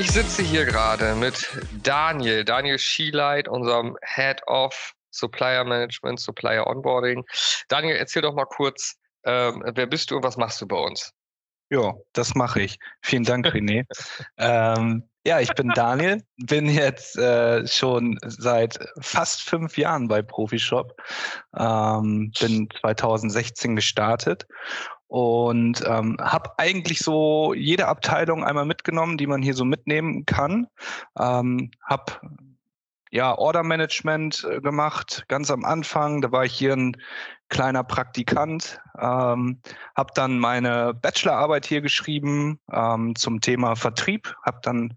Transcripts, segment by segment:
ich sitze hier gerade mit Daniel, Daniel Schieleit, unserem Head of Supplier Management, Supplier Onboarding. Daniel, erzähl doch mal kurz, ähm, wer bist du und was machst du bei uns? Ja, das mache ich. Vielen Dank, René. ähm, ja, ich bin Daniel, bin jetzt äh, schon seit fast fünf Jahren bei Profishop, ähm, bin 2016 gestartet und ähm, habe eigentlich so jede Abteilung einmal mitgenommen, die man hier so mitnehmen kann. Ähm, habe ja Order Management äh, gemacht, ganz am Anfang. Da war ich hier ein kleiner Praktikant, ähm, habe dann meine Bachelorarbeit hier geschrieben ähm, zum Thema Vertrieb, habe dann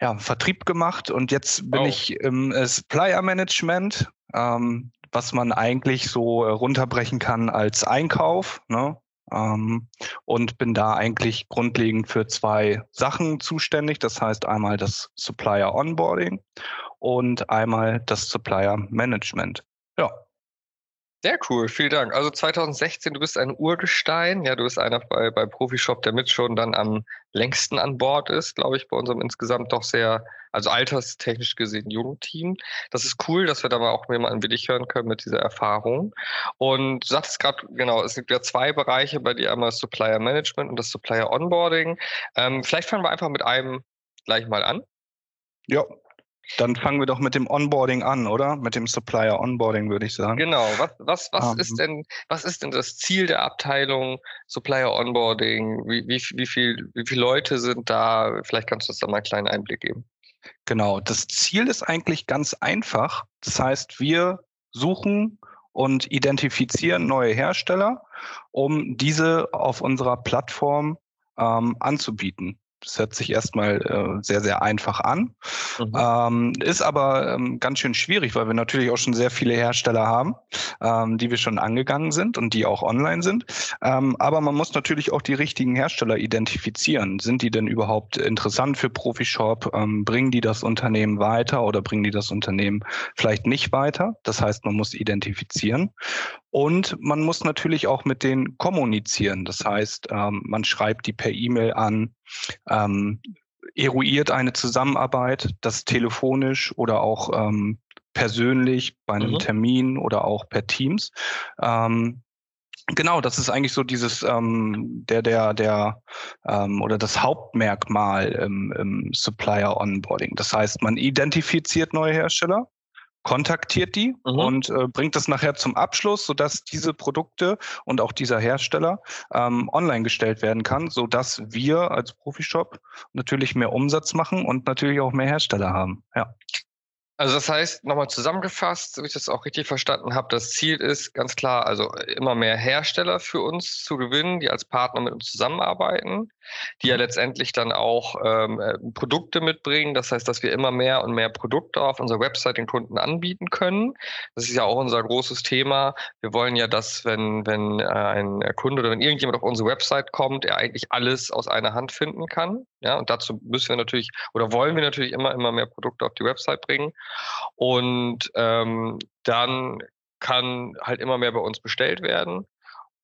ja, Vertrieb gemacht und jetzt bin oh. ich im äh, Supplier Management, ähm, was man eigentlich so äh, runterbrechen kann als Einkauf. Ne? Ähm, und bin da eigentlich grundlegend für zwei Sachen zuständig. Das heißt einmal das Supplier Onboarding und einmal das Supplier Management. Ja. Sehr cool, vielen Dank. Also 2016, du bist ein Urgestein. Ja, du bist einer bei, bei Profishop, der mit schon dann am längsten an Bord ist, glaube ich, bei unserem insgesamt doch sehr, also alterstechnisch gesehen jungen Team. Das ist cool, dass wir da mal auch jemanden wie dich hören können mit dieser Erfahrung. Und du sagtest gerade, genau, es gibt ja zwei Bereiche bei dir, einmal das Supplier Management und das Supplier Onboarding. Ähm, vielleicht fangen wir einfach mit einem gleich mal an. Ja, dann fangen wir doch mit dem Onboarding an, oder? Mit dem Supplier Onboarding, würde ich sagen. Genau. Was, was, was um, ähm. ist denn, was ist denn das Ziel der Abteilung Supplier Onboarding? Wie, wie, wie, viel, wie viele Leute sind da? Vielleicht kannst du uns da mal einen kleinen Einblick geben. Genau. Das Ziel ist eigentlich ganz einfach. Das heißt, wir suchen und identifizieren neue Hersteller, um diese auf unserer Plattform ähm, anzubieten. Das hört sich erstmal äh, sehr, sehr einfach an. Mhm. Ähm, ist aber ähm, ganz schön schwierig, weil wir natürlich auch schon sehr viele Hersteller haben, ähm, die wir schon angegangen sind und die auch online sind. Ähm, aber man muss natürlich auch die richtigen Hersteller identifizieren. Sind die denn überhaupt interessant für Profishop? Ähm, bringen die das Unternehmen weiter oder bringen die das Unternehmen vielleicht nicht weiter? Das heißt, man muss identifizieren. Und man muss natürlich auch mit denen kommunizieren. Das heißt, ähm, man schreibt die per E-Mail an, ähm, eruiert eine Zusammenarbeit, das telefonisch oder auch ähm, persönlich bei einem mhm. Termin oder auch per Teams. Ähm, Genau, das ist eigentlich so dieses ähm, der der der ähm, oder das Hauptmerkmal im, im Supplier Onboarding. Das heißt, man identifiziert neue Hersteller, kontaktiert die mhm. und äh, bringt das nachher zum Abschluss, sodass diese Produkte und auch dieser Hersteller ähm, online gestellt werden kann, sodass wir als Profishop natürlich mehr Umsatz machen und natürlich auch mehr Hersteller haben. Ja. Also das heißt, nochmal zusammengefasst, so wie ich das auch richtig verstanden habe, das Ziel ist ganz klar, also immer mehr Hersteller für uns zu gewinnen, die als Partner mit uns zusammenarbeiten, die ja letztendlich dann auch ähm, äh, Produkte mitbringen. Das heißt, dass wir immer mehr und mehr Produkte auf unserer Website den Kunden anbieten können. Das ist ja auch unser großes Thema. Wir wollen ja, dass wenn, wenn äh, ein Kunde oder wenn irgendjemand auf unsere Website kommt, er eigentlich alles aus einer Hand finden kann. Ja, und dazu müssen wir natürlich oder wollen wir natürlich immer, immer mehr Produkte auf die Website bringen. Und ähm, dann kann halt immer mehr bei uns bestellt werden.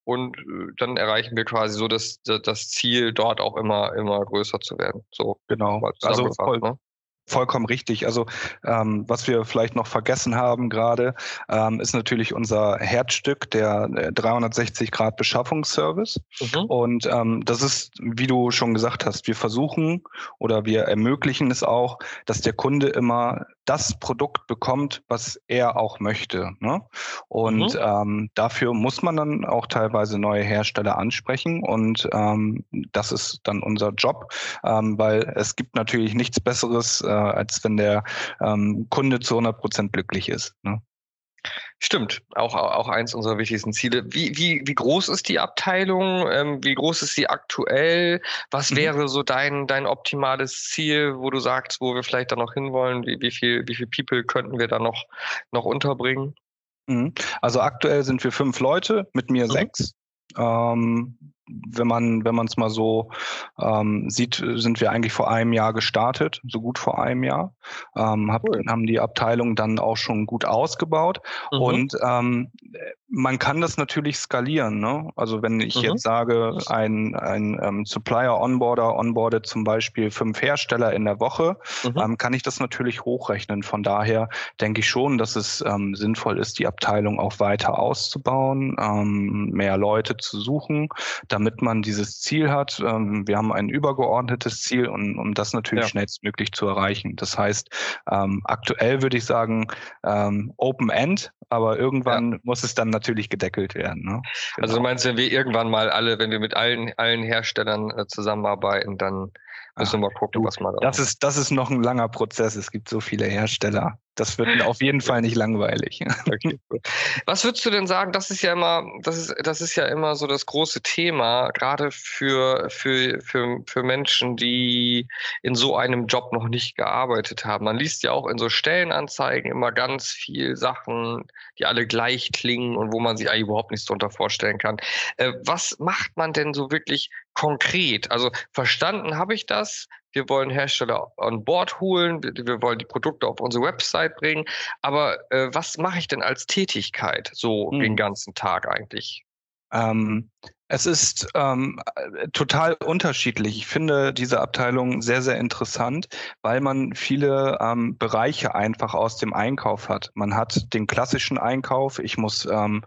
Und äh, dann erreichen wir quasi so das, das Ziel, dort auch immer, immer größer zu werden. So genau. Also voll, ne? Vollkommen richtig. Also ähm, was wir vielleicht noch vergessen haben gerade, ähm, ist natürlich unser Herzstück, der 360 Grad Beschaffungsservice. Mhm. Und ähm, das ist, wie du schon gesagt hast, wir versuchen oder wir ermöglichen es auch, dass der Kunde immer das Produkt bekommt, was er auch möchte. Ne? Und mhm. ähm, dafür muss man dann auch teilweise neue Hersteller ansprechen. Und ähm, das ist dann unser Job, ähm, weil es gibt natürlich nichts Besseres, äh, als wenn der ähm, Kunde zu 100 Prozent glücklich ist. Ne? Stimmt, auch, auch eins unserer wichtigsten Ziele. Wie, wie, wie groß ist die Abteilung? Ähm, wie groß ist sie aktuell? Was mhm. wäre so dein, dein optimales Ziel, wo du sagst, wo wir vielleicht da noch hinwollen? Wie, wie viel, wie viel People könnten wir da noch, noch unterbringen? Mhm. Also aktuell sind wir fünf Leute, mit mir mhm. sechs. Ähm, wenn man wenn man es mal so ähm, sieht, sind wir eigentlich vor einem Jahr gestartet, so gut vor einem Jahr, ähm, hab, cool. haben die Abteilung dann auch schon gut ausgebaut mhm. und ähm, man kann das natürlich skalieren. Ne? Also wenn ich mhm. jetzt sage, ein, ein ähm, Supplier Onboarder onboardet zum Beispiel fünf Hersteller in der Woche, mhm. ähm, kann ich das natürlich hochrechnen. Von daher denke ich schon, dass es ähm, sinnvoll ist, die Abteilung auch weiter auszubauen, ähm, mehr Leute zu suchen, damit man dieses Ziel hat. Ähm, wir haben ein übergeordnetes Ziel und um das natürlich ja. schnellstmöglich zu erreichen. Das heißt, ähm, aktuell würde ich sagen, ähm, Open End, aber irgendwann ja. muss es dann natürlich gedeckelt werden. Ne? Genau. Also du genau. meinst, wenn wir irgendwann mal alle, wenn wir mit allen, allen Herstellern äh, zusammenarbeiten, dann müssen wir mal gucken, du, was man da das ist, das ist noch ein langer Prozess. Es gibt so viele Hersteller. Das wird auf jeden Fall nicht langweilig. Okay. Was würdest du denn sagen? Das ist ja immer, das ist, das ist ja immer so das große Thema, gerade für, für, für, für Menschen, die in so einem Job noch nicht gearbeitet haben. Man liest ja auch in so Stellenanzeigen immer ganz viel Sachen, die alle gleich klingen und wo man sich eigentlich überhaupt nichts darunter vorstellen kann. Äh, was macht man denn so wirklich konkret? Also verstanden habe ich das. Wir wollen Hersteller an Bord holen. Wir wollen die Produkte auf unsere Website bringen. Aber äh, was mache ich denn als Tätigkeit so hm. den ganzen Tag eigentlich? Ähm, es ist ähm, total unterschiedlich. Ich finde diese Abteilung sehr, sehr interessant, weil man viele ähm, Bereiche einfach aus dem Einkauf hat. Man hat den klassischen Einkauf. Ich muss ähm,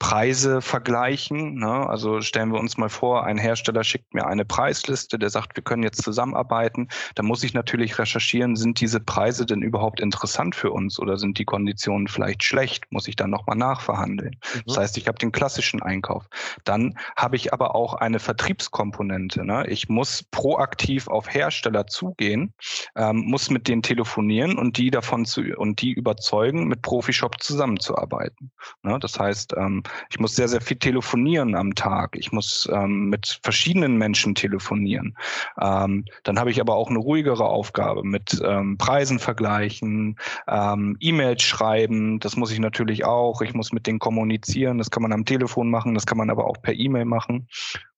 Preise vergleichen. Ne? Also stellen wir uns mal vor, ein Hersteller schickt mir eine Preisliste, der sagt, wir können jetzt zusammenarbeiten. Da muss ich natürlich recherchieren, sind diese Preise denn überhaupt interessant für uns oder sind die Konditionen vielleicht schlecht? Muss ich dann nochmal nachverhandeln? Mhm. Das heißt, ich habe den klassischen Einkauf. Dann habe ich aber auch eine Vertriebskomponente. Ne? Ich muss proaktiv auf Hersteller zugehen, ähm, muss mit denen telefonieren und die davon zu und die überzeugen, mit Profishop zusammenzuarbeiten. Ne? Das heißt, ähm, ich muss sehr, sehr viel telefonieren am Tag. Ich muss ähm, mit verschiedenen Menschen telefonieren. Ähm, dann habe ich aber auch eine ruhigere Aufgabe mit ähm, Preisen vergleichen, ähm, E-Mails schreiben. Das muss ich natürlich auch. Ich muss mit denen kommunizieren. Das kann man am Telefon machen, das kann man aber auch per E-Mail machen.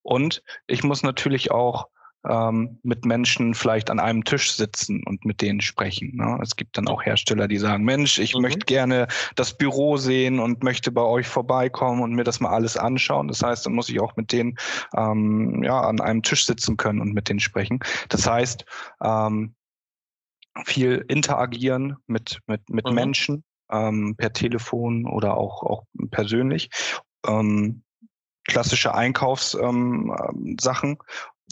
Und ich muss natürlich auch ähm, mit Menschen vielleicht an einem Tisch sitzen und mit denen sprechen. Ne? Es gibt dann auch Hersteller, die sagen, Mensch, ich mhm. möchte gerne das Büro sehen und möchte bei euch vorbeikommen und mir das mal alles anschauen. Das heißt, dann muss ich auch mit denen ähm, ja, an einem Tisch sitzen können und mit denen sprechen. Das heißt, ähm, viel interagieren mit, mit, mit mhm. Menschen ähm, per Telefon oder auch, auch persönlich. Ähm, klassische Einkaufssachen ähm,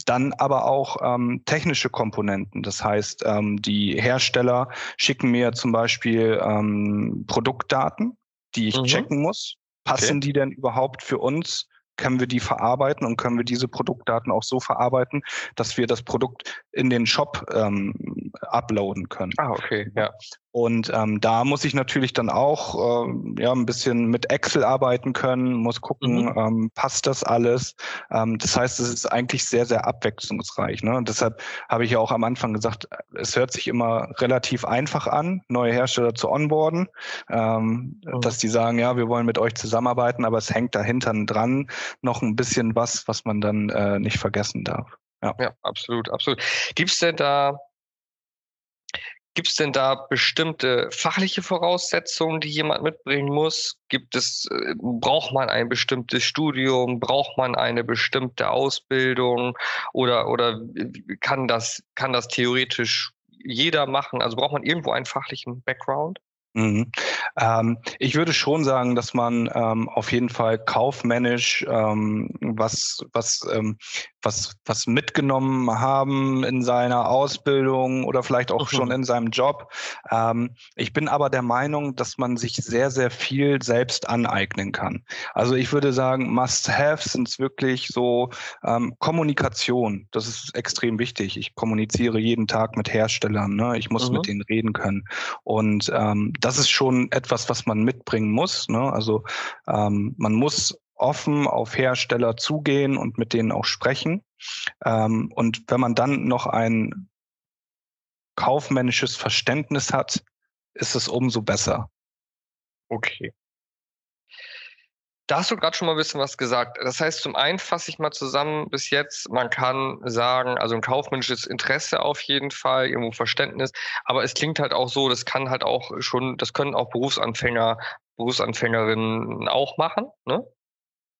dann aber auch ähm, technische Komponenten. Das heißt, ähm, die Hersteller schicken mir zum Beispiel ähm, Produktdaten, die ich mhm. checken muss. Passen okay. die denn überhaupt für uns? Können wir die verarbeiten und können wir diese Produktdaten auch so verarbeiten, dass wir das Produkt in den Shop ähm, uploaden können? Ah, okay, ja. Und ähm, da muss ich natürlich dann auch äh, ja ein bisschen mit Excel arbeiten können, muss gucken, mhm. ähm, passt das alles. Ähm, das heißt, es ist eigentlich sehr, sehr abwechslungsreich. Ne? Und deshalb habe ich ja auch am Anfang gesagt, es hört sich immer relativ einfach an, neue Hersteller zu onboarden, ähm, mhm. dass die sagen, ja, wir wollen mit euch zusammenarbeiten, aber es hängt dahinter dran noch ein bisschen was, was man dann äh, nicht vergessen darf. Ja, ja absolut, absolut. Gibt es denn da Gibt es denn da bestimmte fachliche Voraussetzungen, die jemand mitbringen muss? Gibt es, äh, braucht man ein bestimmtes Studium? Braucht man eine bestimmte Ausbildung? Oder, oder kann das, kann das theoretisch jeder machen? Also braucht man irgendwo einen fachlichen Background? Mhm. Ähm, ich würde schon sagen, dass man ähm, auf jeden Fall kaufmännisch ähm, was, was, ähm, was, was mitgenommen haben in seiner Ausbildung oder vielleicht auch mhm. schon in seinem Job. Ähm, ich bin aber der Meinung, dass man sich sehr, sehr viel selbst aneignen kann. Also ich würde sagen, Must-Have sind wirklich so ähm, Kommunikation. Das ist extrem wichtig. Ich kommuniziere jeden Tag mit Herstellern. Ne? Ich muss mhm. mit denen reden können. Und ähm, das ist schon etwas, was man mitbringen muss. Ne? Also ähm, man muss offen auf Hersteller zugehen und mit denen auch sprechen. Ähm, und wenn man dann noch ein kaufmännisches Verständnis hat, ist es umso besser. Okay. Da hast du gerade schon mal ein bisschen was gesagt. Das heißt, zum einen fasse ich mal zusammen bis jetzt, man kann sagen, also ein kaufmännisches Interesse auf jeden Fall, irgendwo Verständnis, aber es klingt halt auch so, das kann halt auch schon, das können auch Berufsanfänger, Berufsanfängerinnen auch machen, ne?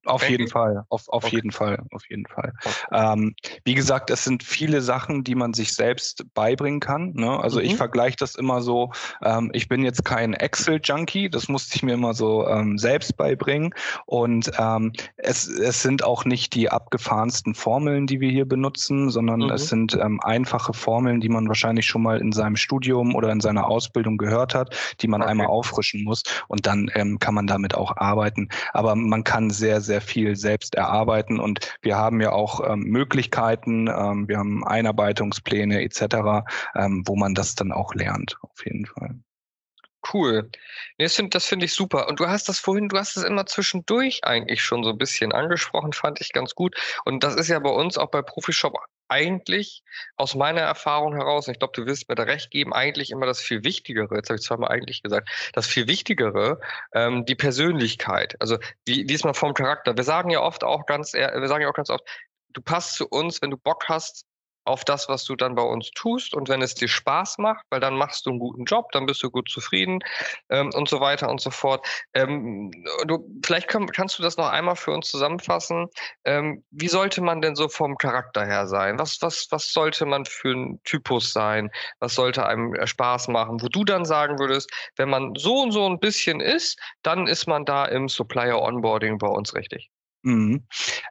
Auf jeden Fall, auf, auf okay. jeden Fall, auf jeden Fall. Okay. Ähm, wie gesagt, es sind viele Sachen, die man sich selbst beibringen kann. Ne? Also mhm. ich vergleiche das immer so, ähm, ich bin jetzt kein Excel-Junkie, das musste ich mir immer so ähm, selbst beibringen. Und ähm, es, es sind auch nicht die abgefahrensten Formeln, die wir hier benutzen, sondern mhm. es sind ähm, einfache Formeln, die man wahrscheinlich schon mal in seinem Studium oder in seiner Ausbildung gehört hat, die man okay. einmal auffrischen muss und dann ähm, kann man damit auch arbeiten. Aber man kann sehr, sehr sehr viel selbst erarbeiten und wir haben ja auch ähm, Möglichkeiten, ähm, wir haben Einarbeitungspläne etc., ähm, wo man das dann auch lernt, auf jeden Fall. Cool. Das finde find ich super. Und du hast das vorhin, du hast es immer zwischendurch eigentlich schon so ein bisschen angesprochen, fand ich ganz gut. Und das ist ja bei uns auch bei Profishop eigentlich aus meiner Erfahrung heraus, und ich glaube, du wirst mir da recht geben, eigentlich immer das viel Wichtigere, jetzt habe ich zweimal eigentlich gesagt, das viel Wichtigere, ähm, die Persönlichkeit. Also wie, diesmal vom Charakter. Wir sagen ja oft auch ganz, wir sagen ja auch ganz oft, du passt zu uns, wenn du Bock hast, auf das, was du dann bei uns tust und wenn es dir Spaß macht, weil dann machst du einen guten Job, dann bist du gut zufrieden ähm, und so weiter und so fort. Ähm, du, vielleicht kann, kannst du das noch einmal für uns zusammenfassen. Ähm, wie sollte man denn so vom Charakter her sein? Was, was, was sollte man für ein Typus sein? Was sollte einem äh, Spaß machen? Wo du dann sagen würdest, wenn man so und so ein bisschen ist, dann ist man da im Supplier Onboarding bei uns richtig. Mhm.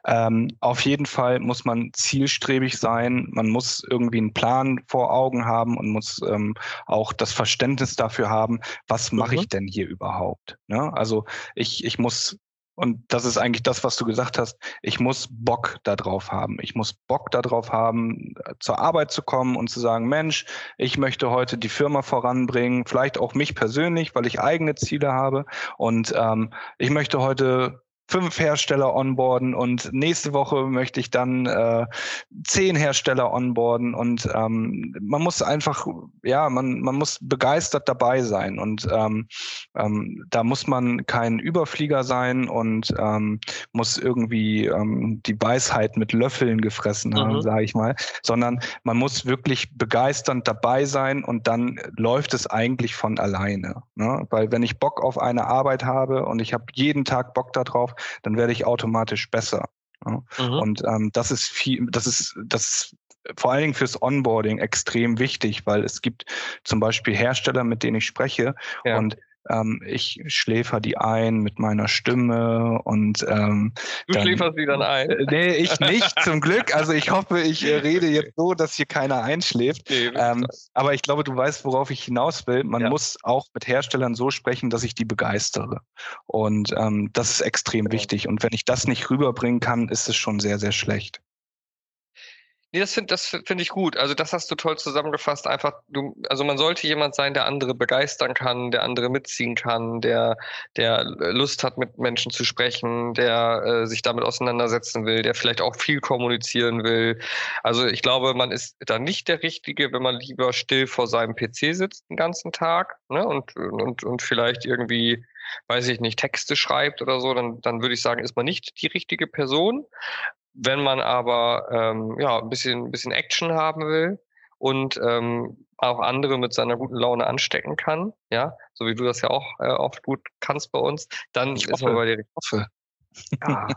Ähm, auf jeden Fall muss man zielstrebig sein. Man muss irgendwie einen Plan vor Augen haben und muss ähm, auch das Verständnis dafür haben, was mache ich mhm. denn hier überhaupt? Ne? Also ich, ich muss und das ist eigentlich das, was du gesagt hast. Ich muss Bock darauf haben. Ich muss Bock darauf haben, zur Arbeit zu kommen und zu sagen, Mensch, ich möchte heute die Firma voranbringen, vielleicht auch mich persönlich, weil ich eigene Ziele habe. Und ähm, ich möchte heute fünf Hersteller onboarden und nächste Woche möchte ich dann äh, zehn Hersteller onboarden und ähm, man muss einfach, ja, man, man muss begeistert dabei sein und ähm, ähm, da muss man kein Überflieger sein und ähm, muss irgendwie ähm, die Weisheit mit Löffeln gefressen haben, mhm. sage ich mal, sondern man muss wirklich begeisternd dabei sein und dann läuft es eigentlich von alleine. Ne? Weil wenn ich Bock auf eine Arbeit habe und ich habe jeden Tag Bock darauf, dann werde ich automatisch besser. Ja. Mhm. Und ähm, das ist viel, das ist, das ist vor allen Dingen fürs Onboarding extrem wichtig, weil es gibt zum Beispiel Hersteller, mit denen ich spreche ja. und ähm, ich schläfer die ein mit meiner Stimme und ähm, du dann, schläferst sie dann ein. Äh, nee, ich nicht zum Glück. Also ich hoffe, ich äh, rede jetzt so, dass hier keiner einschläft. Nee, ähm, aber ich glaube, du weißt, worauf ich hinaus will. Man ja. muss auch mit Herstellern so sprechen, dass ich die begeistere. Und ähm, das ist extrem genau. wichtig. Und wenn ich das nicht rüberbringen kann, ist es schon sehr, sehr schlecht. Nee, das finde das finde ich gut. Also das hast du toll zusammengefasst. Einfach, du, also man sollte jemand sein, der andere begeistern kann, der andere mitziehen kann, der, der Lust hat, mit Menschen zu sprechen, der äh, sich damit auseinandersetzen will, der vielleicht auch viel kommunizieren will. Also ich glaube, man ist da nicht der Richtige, wenn man lieber still vor seinem PC sitzt den ganzen Tag ne, und, und, und vielleicht irgendwie weiß ich nicht, Texte schreibt oder so, dann, dann würde ich sagen, ist man nicht die richtige Person. Wenn man aber ähm, ja, ein bisschen, ein bisschen Action haben will und ähm, auch andere mit seiner guten Laune anstecken kann, ja, so wie du das ja auch äh, oft gut kannst bei uns, dann ich ist man bei dir. Hoffe. Ja.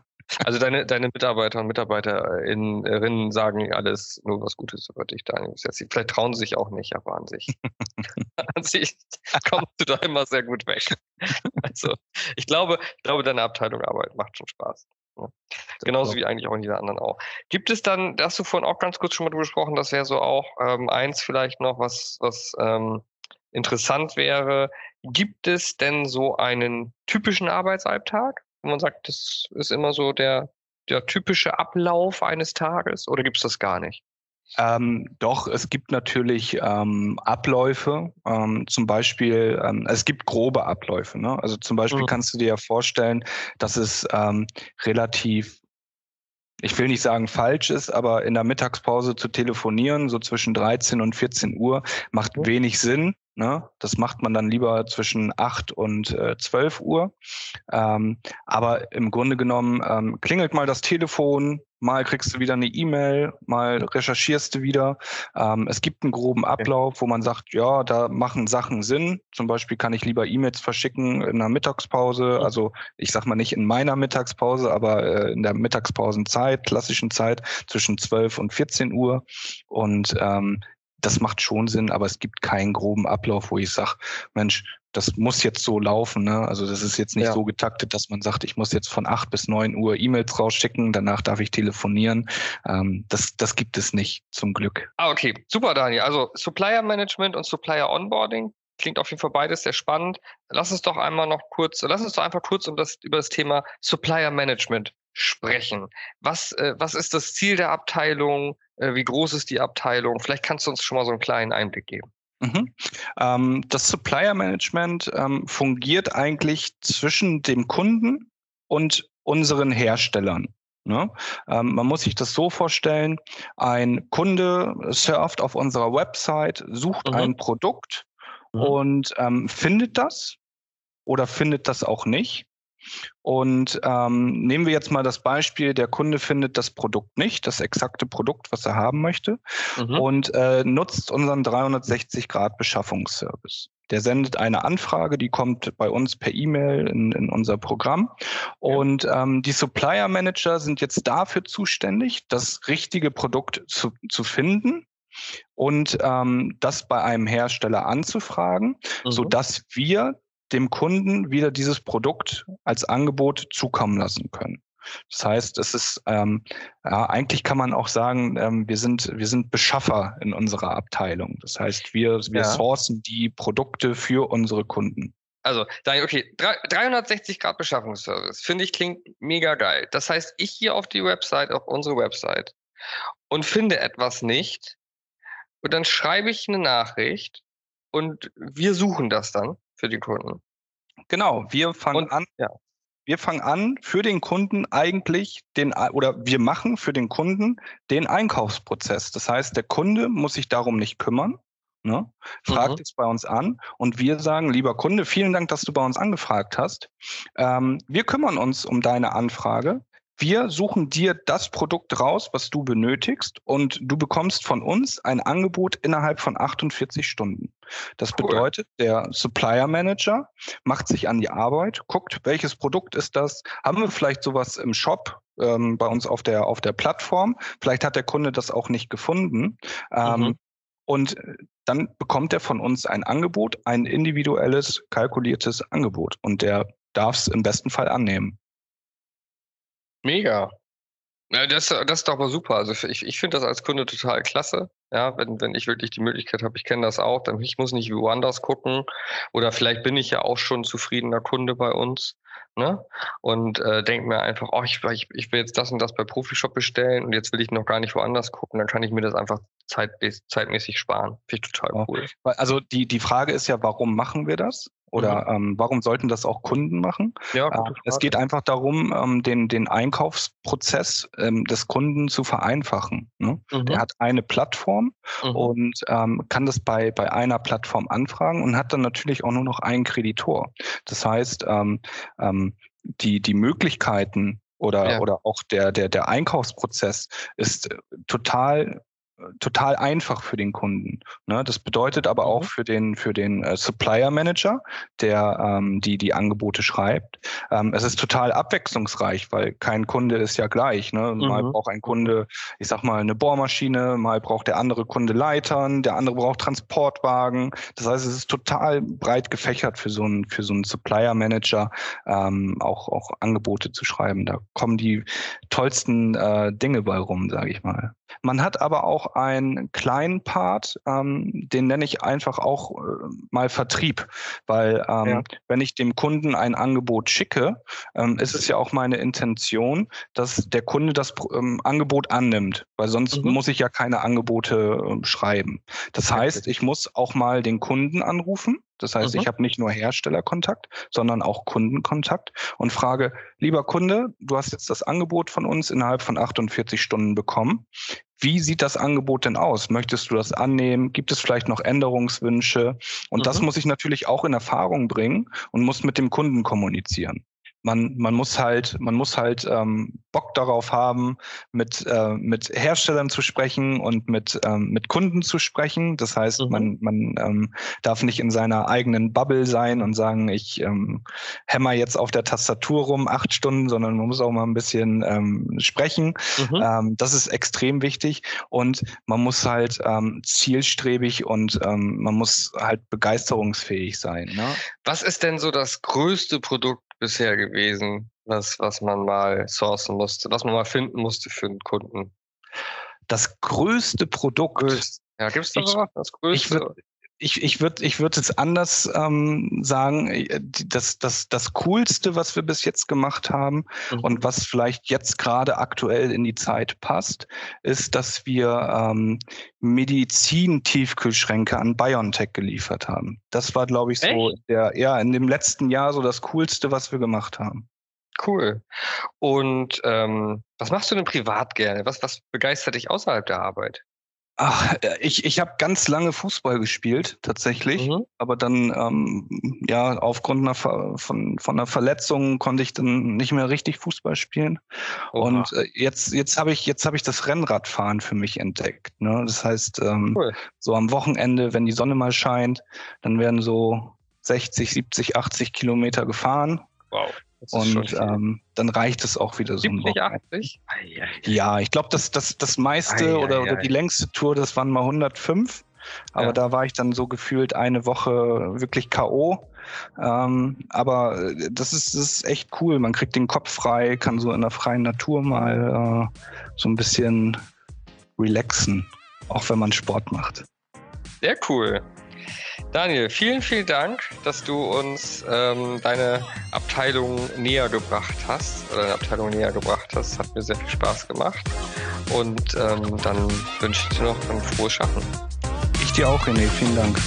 Also deine, deine Mitarbeiter und Mitarbeiterinnen sagen alles nur was Gutes über dich, Daniel. Vielleicht trauen sie sich auch nicht, aber an sich, an sich kommst du da immer sehr gut weg. Also ich glaube, ich glaube, deine Abteilung Arbeit macht schon Spaß. Ne? Genauso wie eigentlich auch in jeder anderen auch. Gibt es dann, da hast du vorhin auch ganz kurz schon mal drüber gesprochen, das wäre so auch ähm, eins vielleicht noch, was, was ähm, interessant wäre. Gibt es denn so einen typischen Arbeitsalltag, wo man sagt, das ist immer so der, der typische Ablauf eines Tages oder gibt es das gar nicht? Ähm, doch, es gibt natürlich ähm, Abläufe, ähm, zum Beispiel, ähm, es gibt grobe Abläufe. Ne? Also zum Beispiel mhm. kannst du dir ja vorstellen, dass es ähm, relativ ich will nicht sagen falsch ist, aber in der Mittagspause zu telefonieren, so zwischen 13 und 14 Uhr, macht wenig Sinn, Ne? Das macht man dann lieber zwischen 8 und äh, 12 Uhr. Ähm, aber im Grunde genommen ähm, klingelt mal das Telefon, mal kriegst du wieder eine E-Mail, mal recherchierst du wieder. Ähm, es gibt einen groben Ablauf, wo man sagt, ja, da machen Sachen Sinn. Zum Beispiel kann ich lieber E-Mails verschicken in einer Mittagspause. Also ich sag mal nicht in meiner Mittagspause, aber äh, in der Mittagspausenzeit, klassischen Zeit zwischen 12 und 14 Uhr. Und ähm, das macht schon Sinn, aber es gibt keinen groben Ablauf, wo ich sage, Mensch, das muss jetzt so laufen. Ne? Also das ist jetzt nicht ja. so getaktet, dass man sagt, ich muss jetzt von acht bis neun Uhr E-Mails rausschicken, danach darf ich telefonieren. Ähm, das, das gibt es nicht, zum Glück. Ah, okay. Super, Daniel. Also Supplier Management und Supplier Onboarding. Klingt auf jeden Fall beides sehr spannend. Lass uns doch einmal noch kurz, lass uns doch einfach kurz um das, über das Thema Supplier Management sprechen. Was, äh, was ist das Ziel der Abteilung? Äh, wie groß ist die Abteilung? Vielleicht kannst du uns schon mal so einen kleinen Einblick geben. Mhm. Ähm, das Supplier Management ähm, fungiert eigentlich zwischen dem Kunden und unseren Herstellern. Ne? Ähm, man muss sich das so vorstellen, ein Kunde surft auf unserer Website, sucht mhm. ein Produkt mhm. und findet das oder findet das auch nicht. Und ähm, nehmen wir jetzt mal das Beispiel, der Kunde findet das Produkt nicht, das exakte Produkt, was er haben möchte, mhm. und äh, nutzt unseren 360-Grad-Beschaffungsservice. Der sendet eine Anfrage, die kommt bei uns per E-Mail in, in unser Programm. Und ähm, die Supplier Manager sind jetzt dafür zuständig, das richtige Produkt zu, zu finden und ähm, das bei einem Hersteller anzufragen, mhm. so dass wir dem Kunden wieder dieses Produkt als Angebot zukommen lassen können. Das heißt, es ist ähm, ja, eigentlich kann man auch sagen, ähm, wir sind wir sind Beschaffer in unserer Abteilung. Das heißt, wir wir ja. sourcen die Produkte für unsere Kunden. Also, okay, 360 Grad Beschaffungsservice, finde ich klingt mega geil. Das heißt, ich gehe auf die Website, auf unsere Website und finde etwas nicht und dann schreibe ich eine Nachricht und wir suchen das dann für die Kunden. Genau, wir fangen Und, an. Ja. Wir fangen an, für den Kunden eigentlich den, oder wir machen für den Kunden den Einkaufsprozess. Das heißt, der Kunde muss sich darum nicht kümmern, ne? fragt mhm. es bei uns an und wir sagen, lieber Kunde, vielen Dank, dass du bei uns angefragt hast. Ähm, wir kümmern uns um deine Anfrage. Wir suchen dir das Produkt raus, was du benötigst und du bekommst von uns ein Angebot innerhalb von 48 Stunden. Das cool. bedeutet, der Supplier Manager macht sich an die Arbeit, guckt, welches Produkt ist das? Haben wir vielleicht sowas im Shop? Ähm, bei uns auf der, auf der Plattform. Vielleicht hat der Kunde das auch nicht gefunden. Ähm, mhm. Und dann bekommt er von uns ein Angebot, ein individuelles, kalkuliertes Angebot. Und der darf es im besten Fall annehmen. Mega. Ja, das, das ist doch mal super. Also ich, ich finde das als Kunde total klasse. Ja, wenn, wenn ich wirklich die Möglichkeit habe, ich kenne das auch, dann ich muss nicht woanders gucken. Oder vielleicht bin ich ja auch schon zufriedener Kunde bei uns. Ne? Und äh, denke mir einfach, oh, ich, ich, ich will jetzt das und das bei Profishop bestellen und jetzt will ich noch gar nicht woanders gucken, dann kann ich mir das einfach zeit, zeitmäßig sparen. Finde ich total cool. Also die, die Frage ist ja, warum machen wir das? Oder mhm. ähm, warum sollten das auch Kunden machen? Ja, äh, es geht einfach darum, ähm, den, den Einkaufsprozess ähm, des Kunden zu vereinfachen. Ne? Mhm. Der hat eine Plattform mhm. und ähm, kann das bei, bei einer Plattform anfragen und hat dann natürlich auch nur noch einen Kreditor. Das heißt, ähm, ähm, die, die Möglichkeiten oder, ja. oder auch der, der, der Einkaufsprozess ist total total einfach für den Kunden. Ne? Das bedeutet aber auch mhm. für den, für den äh, Supplier Manager, der ähm, die, die Angebote schreibt. Ähm, es ist total abwechslungsreich, weil kein Kunde ist ja gleich. Ne? Mal mhm. braucht ein Kunde, ich sag mal, eine Bohrmaschine, mal braucht der andere Kunde Leitern, der andere braucht Transportwagen. Das heißt, es ist total breit gefächert für so einen, für so einen Supplier Manager ähm, auch, auch Angebote zu schreiben. Da kommen die tollsten äh, Dinge bei rum, sage ich mal. Man hat aber auch einen kleinen Part, ähm, den nenne ich einfach auch äh, mal Vertrieb, weil ähm, ja. wenn ich dem Kunden ein Angebot schicke, ähm, ist es ja auch meine Intention, dass der Kunde das ähm, Angebot annimmt, weil sonst mhm. muss ich ja keine Angebote äh, schreiben. Das heißt, ich muss auch mal den Kunden anrufen Das heißt, mhm. ich habe nicht nur Herstellerkontakt, sondern auch Kundenkontakt und frage, lieber Kunde, du hast jetzt das Angebot von uns innerhalb von 48 Stunden bekommen. Wie sieht das Angebot denn aus? Möchtest du das annehmen? Gibt es vielleicht noch Änderungswünsche? Und mhm. das muss ich natürlich auch in Erfahrung bringen und muss mit dem Kunden kommunizieren man, man muss halt, man muss halt ähm, Bock darauf haben, mit, äh, mit Herstellern zu sprechen und mit, ähm, mit Kunden zu sprechen. Das heißt, mhm. man, man ähm, darf nicht in seiner eigenen Bubble sein und sagen, ich ähm, hämmer jetzt auf der Tastatur rum acht Stunden, sondern man muss auch mal ein bisschen ähm, sprechen. Mhm. Ähm, das ist extrem wichtig und man muss halt ähm, zielstrebig und ähm, man muss halt begeisterungsfähig sein. Ne? Was ist denn so das größte Produkt, bisher gewesen, was, was man mal sourcen musste, was man mal finden musste für einen Kunden? Das größte Produkt. Ja, gibt es da was? Das größte? ich, ich würde ich würd jetzt anders ähm, sagen, äh, das, das, das Coolste, was wir bis jetzt gemacht haben mhm. und was vielleicht jetzt gerade aktuell in die Zeit passt, ist, dass wir ähm, Medizin-Tiefkühlschränke an BioNTech geliefert haben. Das war, glaube ich, so Echt? der, ja, in dem letzten Jahr so das Coolste, was wir gemacht haben. Cool. Und ähm, was machst du denn privat gerne? Was, was begeistert dich außerhalb der Arbeit? Ach, äh, ich, ich habe ganz lange Fußball gespielt, tatsächlich. Mhm. Aber dann, ähm, ja, aufgrund einer, von, von einer Verletzung konnte ich dann nicht mehr richtig Fußball spielen. Oha. Und äh, jetzt, jetzt habe ich, jetzt habe ich das Rennradfahren für mich entdeckt. Ne? Das heißt, ähm, cool. so am Wochenende, wenn die Sonne mal scheint, dann werden so 60, 70, 80 Kilometer gefahren. Wow. Und ähm, dann reicht es auch wieder so 70, 80? Ja, ich glaube, das, das, das meiste ei, oder, ei, oder die längste Tour, das waren mal 105. Aber ja. da war ich dann so gefühlt eine Woche wirklich K.O. Ähm, aber äh, das ist, das ist echt cool. Man kriegt den Kopf frei, kann so in der freien Natur mal äh, so ein bisschen relaxen, auch wenn man Sport macht. Sehr cool. Daniel, vielen, vielen Dank, dass du uns ähm, deine Abteilung näher gebracht hast, oder deine Abteilung näher gebracht hast. Hat mir sehr viel Spaß gemacht. Und ähm, dann wünsche ich dir noch ein frohes Schaffen. Ich dir auch, René. Vielen Dank.